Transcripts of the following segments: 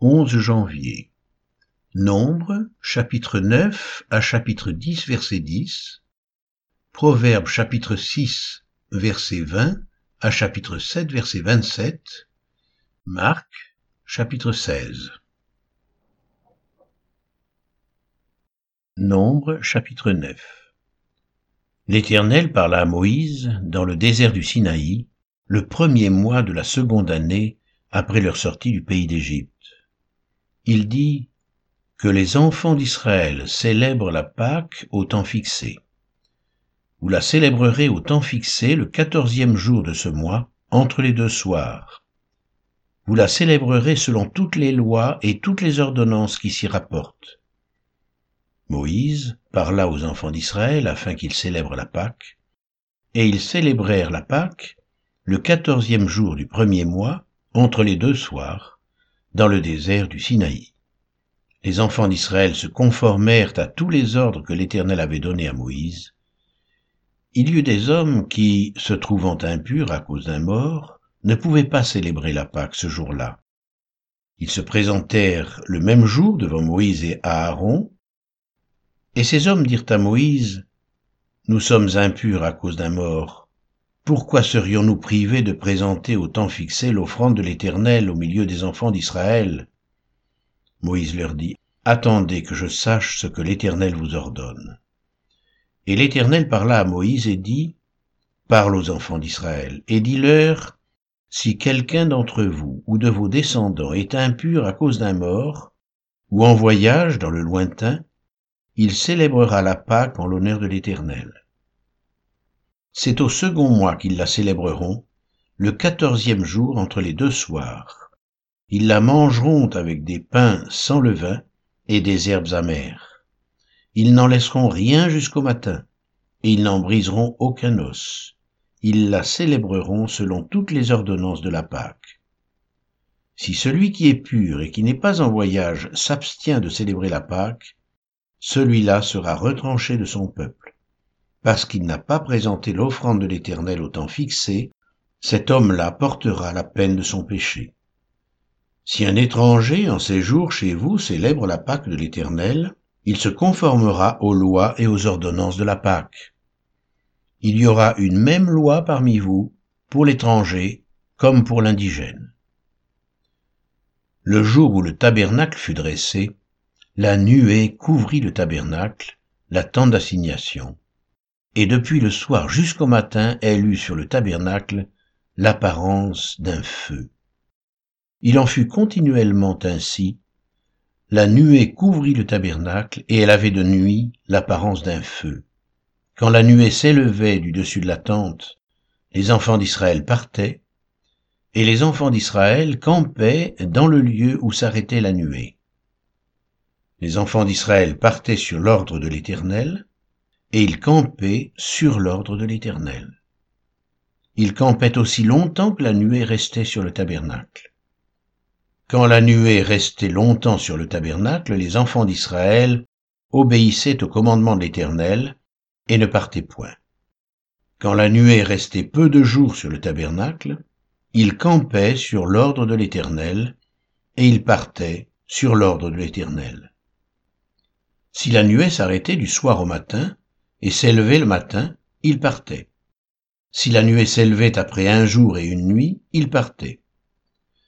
11 janvier. Nombre, chapitre 9 à chapitre 10, verset 10. Proverbe, chapitre 6, verset 20 à chapitre 7, verset 27. Marc, chapitre 16. Nombre, chapitre 9. L'Éternel parla à Moïse dans le désert du Sinaï, le premier mois de la seconde année après leur sortie du pays d'Égypte. Il dit que les enfants d'Israël célèbrent la Pâque au temps fixé. Vous la célébrerez au temps fixé le quatorzième jour de ce mois, entre les deux soirs. Vous la célébrerez selon toutes les lois et toutes les ordonnances qui s'y rapportent. Moïse parla aux enfants d'Israël afin qu'ils célèbrent la Pâque, et ils célébrèrent la Pâque le quatorzième jour du premier mois, entre les deux soirs, dans le désert du Sinaï. Les enfants d'Israël se conformèrent à tous les ordres que l'Éternel avait donnés à Moïse. Il y eut des hommes qui, se trouvant impurs à cause d'un mort, ne pouvaient pas célébrer la Pâque ce jour-là. Ils se présentèrent le même jour devant Moïse et Aaron, et ces hommes dirent à Moïse, Nous sommes impurs à cause d'un mort. Pourquoi serions-nous privés de présenter au temps fixé l'offrande de l'Éternel au milieu des enfants d'Israël? Moïse leur dit, Attendez que je sache ce que l'Éternel vous ordonne. Et l'Éternel parla à Moïse et dit, Parle aux enfants d'Israël, et dis-leur, Si quelqu'un d'entre vous ou de vos descendants est impur à cause d'un mort, ou en voyage dans le lointain, il célébrera la Pâque en l'honneur de l'Éternel. C'est au second mois qu'ils la célébreront, le quatorzième jour entre les deux soirs. Ils la mangeront avec des pains sans levain et des herbes amères. Ils n'en laisseront rien jusqu'au matin, et ils n'en briseront aucun os. Ils la célébreront selon toutes les ordonnances de la Pâque. Si celui qui est pur et qui n'est pas en voyage s'abstient de célébrer la Pâque, celui-là sera retranché de son peuple. Parce qu'il n'a pas présenté l'offrande de l'Éternel au temps fixé, cet homme-là portera la peine de son péché. Si un étranger en séjour chez vous célèbre la Pâque de l'Éternel, il se conformera aux lois et aux ordonnances de la Pâque. Il y aura une même loi parmi vous pour l'étranger comme pour l'indigène. Le jour où le tabernacle fut dressé, la nuée couvrit le tabernacle, la tente d'assignation, et depuis le soir jusqu'au matin elle eut sur le tabernacle l'apparence d'un feu. Il en fut continuellement ainsi, la nuée couvrit le tabernacle, et elle avait de nuit l'apparence d'un feu. Quand la nuée s'élevait du dessus de la tente, les enfants d'Israël partaient, et les enfants d'Israël campaient dans le lieu où s'arrêtait la nuée les enfants d'Israël partaient sur l'ordre de l'Éternel, et ils campaient sur l'ordre de l'Éternel. Ils campaient aussi longtemps que la nuée restait sur le tabernacle. Quand la nuée restait longtemps sur le tabernacle, les enfants d'Israël obéissaient au commandement de l'Éternel et ne partaient point. Quand la nuée restait peu de jours sur le tabernacle, ils campaient sur l'ordre de l'Éternel et ils partaient sur l'ordre de l'Éternel. Si la nuée s'arrêtait du soir au matin et s'élevait le matin, il partait. Si la nuée s'élevait après un jour et une nuit, il partait.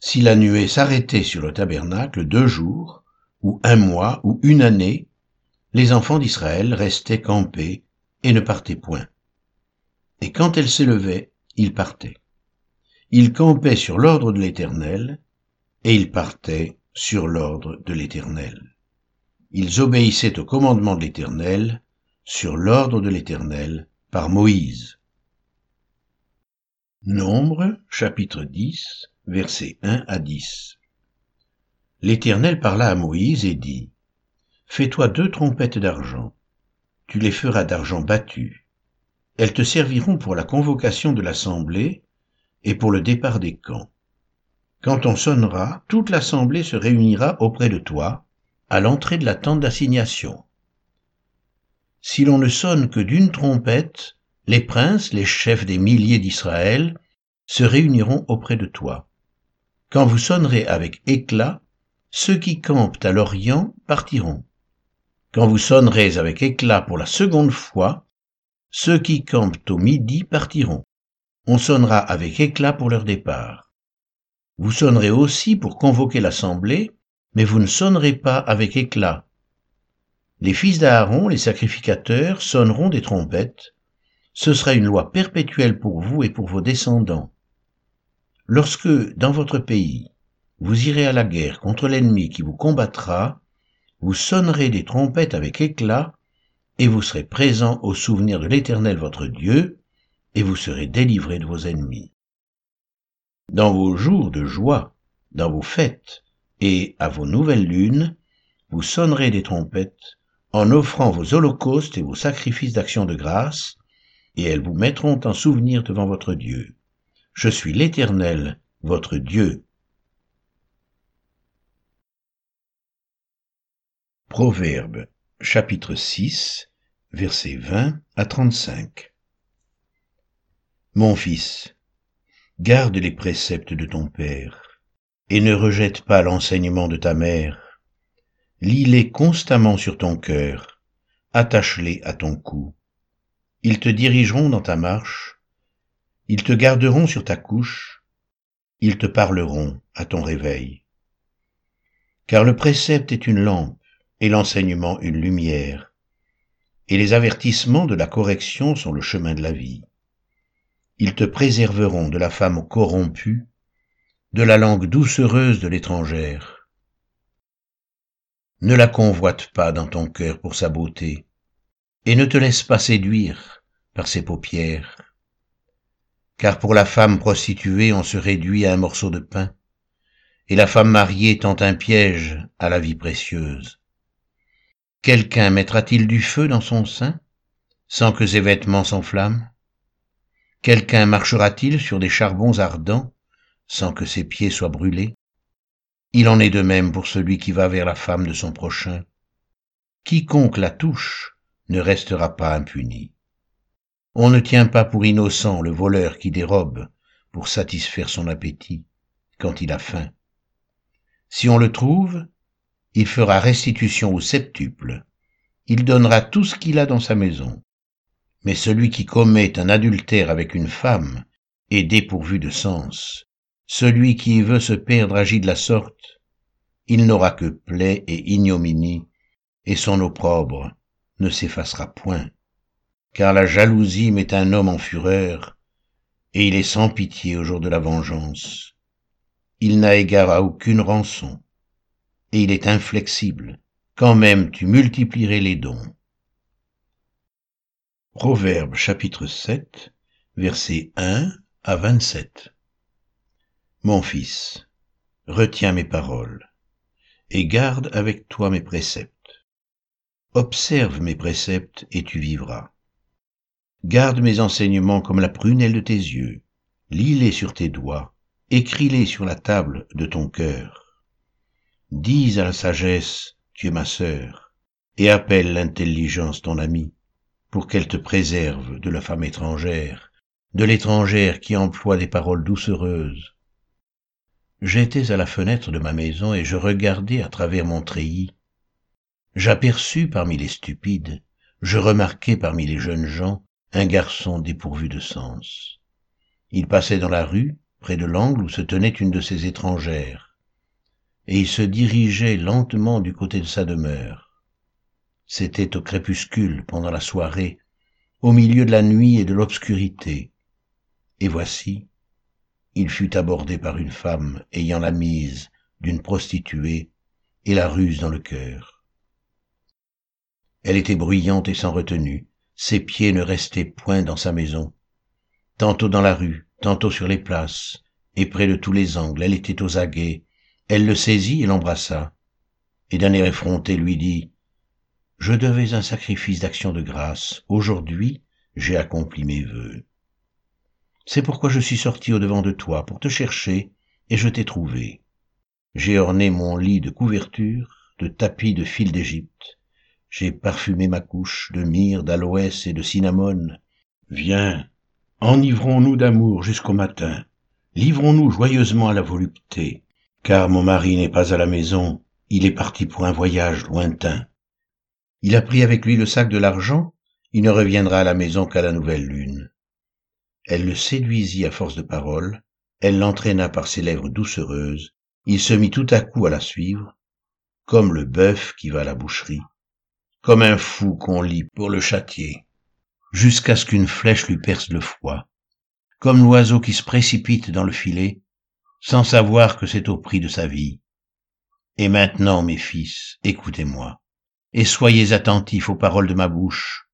Si la nuée s'arrêtait sur le tabernacle deux jours, ou un mois, ou une année, les enfants d'Israël restaient campés et ne partaient point. Et quand elle s'élevait, ils partaient. Ils campaient sur l'ordre de l'Éternel, et ils partaient sur l'ordre de l'Éternel ils obéissaient au commandement de l'Éternel, sur l'ordre de l'Éternel, par Moïse. Nombre, chapitre 10, versets 1 à 10. L'Éternel parla à Moïse et dit, Fais-toi deux trompettes d'argent, tu les feras d'argent battu. Elles te serviront pour la convocation de l'assemblée et pour le départ des camps. Quand on sonnera, toute l'assemblée se réunira auprès de toi, à l'entrée de la tente d'assignation. Si l'on ne sonne que d'une trompette, les princes, les chefs des milliers d'Israël, se réuniront auprès de toi. Quand vous sonnerez avec éclat, ceux qui campent à l'Orient partiront. Quand vous sonnerez avec éclat pour la seconde fois, ceux qui campent au midi partiront. On sonnera avec éclat pour leur départ. Vous sonnerez aussi pour convoquer l'assemblée, mais vous ne sonnerez pas avec éclat. Les fils d'Aaron, les sacrificateurs, sonneront des trompettes. Ce sera une loi perpétuelle pour vous et pour vos descendants. Lorsque, dans votre pays, vous irez à la guerre contre l'ennemi qui vous combattra, vous sonnerez des trompettes avec éclat, et vous serez présent au souvenir de l'Éternel votre Dieu, et vous serez délivrés de vos ennemis. Dans vos jours de joie, dans vos fêtes, et à vos nouvelles lunes, vous sonnerez des trompettes, en offrant vos holocaustes et vos sacrifices d'action de grâce, et elles vous mettront en souvenir devant votre Dieu. Je suis l'Éternel, votre Dieu. Proverbe chapitre 6 versets 20 à 35 Mon fils, garde les préceptes de ton père, et ne rejette pas l'enseignement de ta mère. Lis-les constamment sur ton cœur, attache-les à ton cou. Ils te dirigeront dans ta marche, ils te garderont sur ta couche, ils te parleront à ton réveil. Car le précepte est une lampe, et l'enseignement une lumière, et les avertissements de la correction sont le chemin de la vie. Ils te préserveront de la femme corrompue, de la langue doucereuse de l'étrangère. Ne la convoite pas dans ton cœur pour sa beauté, et ne te laisse pas séduire par ses paupières. Car pour la femme prostituée on se réduit à un morceau de pain, et la femme mariée tend un piège à la vie précieuse. Quelqu'un mettra-t-il du feu dans son sein, sans que ses vêtements s'enflamment? Quelqu'un marchera-t-il sur des charbons ardents, sans que ses pieds soient brûlés? Il en est de même pour celui qui va vers la femme de son prochain. Quiconque la touche ne restera pas impuni. On ne tient pas pour innocent le voleur qui dérobe pour satisfaire son appétit quand il a faim. Si on le trouve, il fera restitution au septuple, il donnera tout ce qu'il a dans sa maison. Mais celui qui commet un adultère avec une femme est dépourvu de sens. Celui qui veut se perdre agit de la sorte. Il n'aura que plaie et ignominie, et son opprobre ne s'effacera point. Car la jalousie met un homme en fureur, et il est sans pitié au jour de la vengeance. Il n'a égard à aucune rançon et il est inflexible, quand même tu multiplierais les dons. Proverbe chapitre 7, versets 1 à 27. Mon fils, retiens mes paroles, et garde avec toi mes préceptes. Observe mes préceptes, et tu vivras. Garde mes enseignements comme la prunelle de tes yeux, lis-les sur tes doigts, écris-les sur la table de ton cœur Dis à la sagesse, tu es ma sœur, et appelle l'intelligence ton ami, pour qu'elle te préserve de la femme étrangère, de l'étrangère qui emploie des paroles doucereuses. J'étais à la fenêtre de ma maison et je regardais à travers mon treillis. J'aperçus parmi les stupides, je remarquai parmi les jeunes gens un garçon dépourvu de sens. Il passait dans la rue, près de l'angle où se tenait une de ces étrangères et il se dirigeait lentement du côté de sa demeure. C'était au crépuscule, pendant la soirée, au milieu de la nuit et de l'obscurité. Et voici, il fut abordé par une femme ayant la mise d'une prostituée et la ruse dans le cœur. Elle était bruyante et sans retenue, ses pieds ne restaient point dans sa maison. Tantôt dans la rue, tantôt sur les places, et près de tous les angles, elle était aux aguets, elle le saisit et l'embrassa, et d'un air effronté lui dit, Je devais un sacrifice d'action de grâce, aujourd'hui j'ai accompli mes vœux. C'est pourquoi je suis sorti au-devant de toi pour te chercher, et je t'ai trouvé. J'ai orné mon lit de couverture, de tapis de fil d'Égypte. J'ai parfumé ma couche de myrrhe, d'aloès et de cinnamone. Viens, enivrons-nous d'amour jusqu'au matin. Livrons-nous joyeusement à la volupté car mon mari n'est pas à la maison, il est parti pour un voyage lointain. Il a pris avec lui le sac de l'argent, il ne reviendra à la maison qu'à la nouvelle lune. Elle le séduisit à force de paroles, elle l'entraîna par ses lèvres doucereuses, il se mit tout à coup à la suivre, comme le bœuf qui va à la boucherie, comme un fou qu'on lit pour le châtier, jusqu'à ce qu'une flèche lui perce le foie, comme l'oiseau qui se précipite dans le filet, sans savoir que c'est au prix de sa vie. Et maintenant, mes fils, écoutez-moi, et soyez attentifs aux paroles de ma bouche,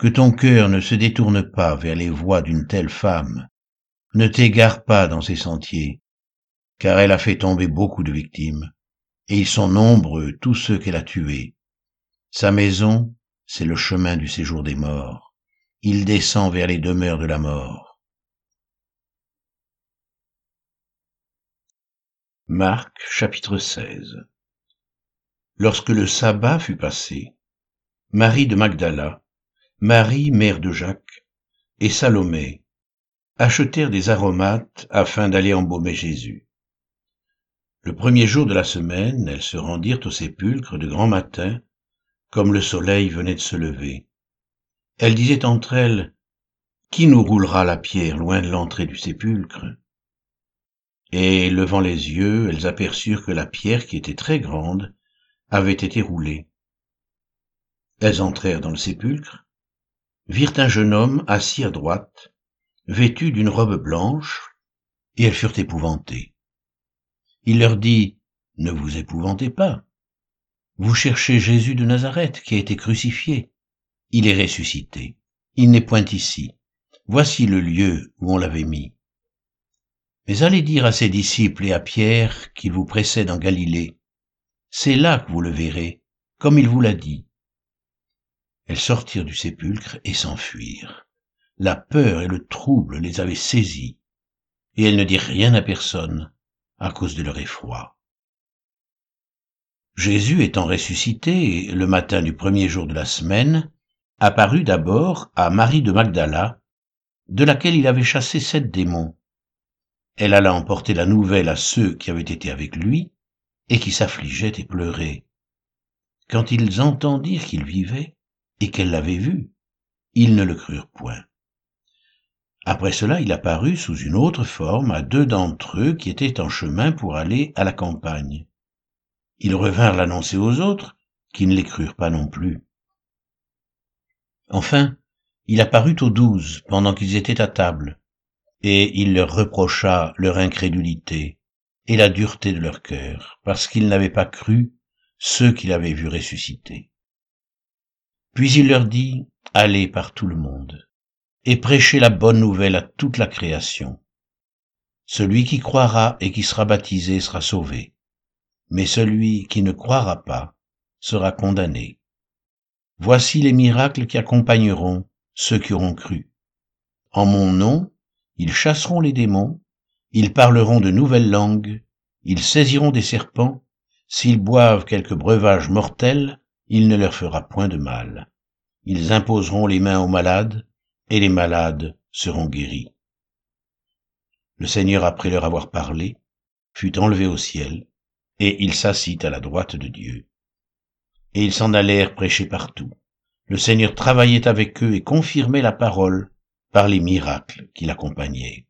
que ton cœur ne se détourne pas vers les voies d'une telle femme, ne t'égare pas dans ses sentiers, car elle a fait tomber beaucoup de victimes, et ils sont nombreux tous ceux qu'elle a tués. Sa maison, c'est le chemin du séjour des morts. Il descend vers les demeures de la mort. Marc chapitre 16 Lorsque le sabbat fut passé, Marie de Magdala, Marie mère de Jacques, et Salomé achetèrent des aromates afin d'aller embaumer Jésus. Le premier jour de la semaine, elles se rendirent au sépulcre de grand matin, comme le soleil venait de se lever. Elles disaient entre elles, Qui nous roulera la pierre loin de l'entrée du sépulcre? Et levant les yeux, elles aperçurent que la pierre, qui était très grande, avait été roulée. Elles entrèrent dans le sépulcre, virent un jeune homme assis à droite, vêtu d'une robe blanche, et elles furent épouvantées. Il leur dit, Ne vous épouvantez pas. Vous cherchez Jésus de Nazareth qui a été crucifié. Il est ressuscité. Il n'est point ici. Voici le lieu où on l'avait mis. Mais allez dire à ses disciples et à Pierre qu'il vous précède en Galilée. C'est là que vous le verrez, comme il vous l'a dit. Elles sortirent du sépulcre et s'enfuirent. La peur et le trouble les avaient saisies, et elles ne dirent rien à personne, à cause de leur effroi. Jésus étant ressuscité le matin du premier jour de la semaine, apparut d'abord à Marie de Magdala, de laquelle il avait chassé sept démons. Elle alla emporter la nouvelle à ceux qui avaient été avec lui et qui s'affligeaient et pleuraient. Quand ils entendirent qu'il vivait et qu'elle l'avait vu, ils ne le crurent point. Après cela, il apparut sous une autre forme à deux d'entre eux qui étaient en chemin pour aller à la campagne. Ils revinrent l'annoncer aux autres, qui ne les crurent pas non plus. Enfin, il apparut aux douze pendant qu'ils étaient à table, et il leur reprocha leur incrédulité et la dureté de leur cœur, parce qu'ils n'avaient pas cru ceux qu'il avait vus ressusciter. Puis il leur dit, Allez par tout le monde et prêchez la bonne nouvelle à toute la création. Celui qui croira et qui sera baptisé sera sauvé, mais celui qui ne croira pas sera condamné. Voici les miracles qui accompagneront ceux qui auront cru. En mon nom, ils chasseront les démons, ils parleront de nouvelles langues, ils saisiront des serpents, s'ils boivent quelque breuvage mortel, il ne leur fera point de mal. Ils imposeront les mains aux malades, et les malades seront guéris. Le Seigneur, après leur avoir parlé, fut enlevé au ciel, et il s'assit à la droite de Dieu. Et ils s'en allèrent prêcher partout. Le Seigneur travaillait avec eux et confirmait la parole par les miracles qui l'accompagnaient.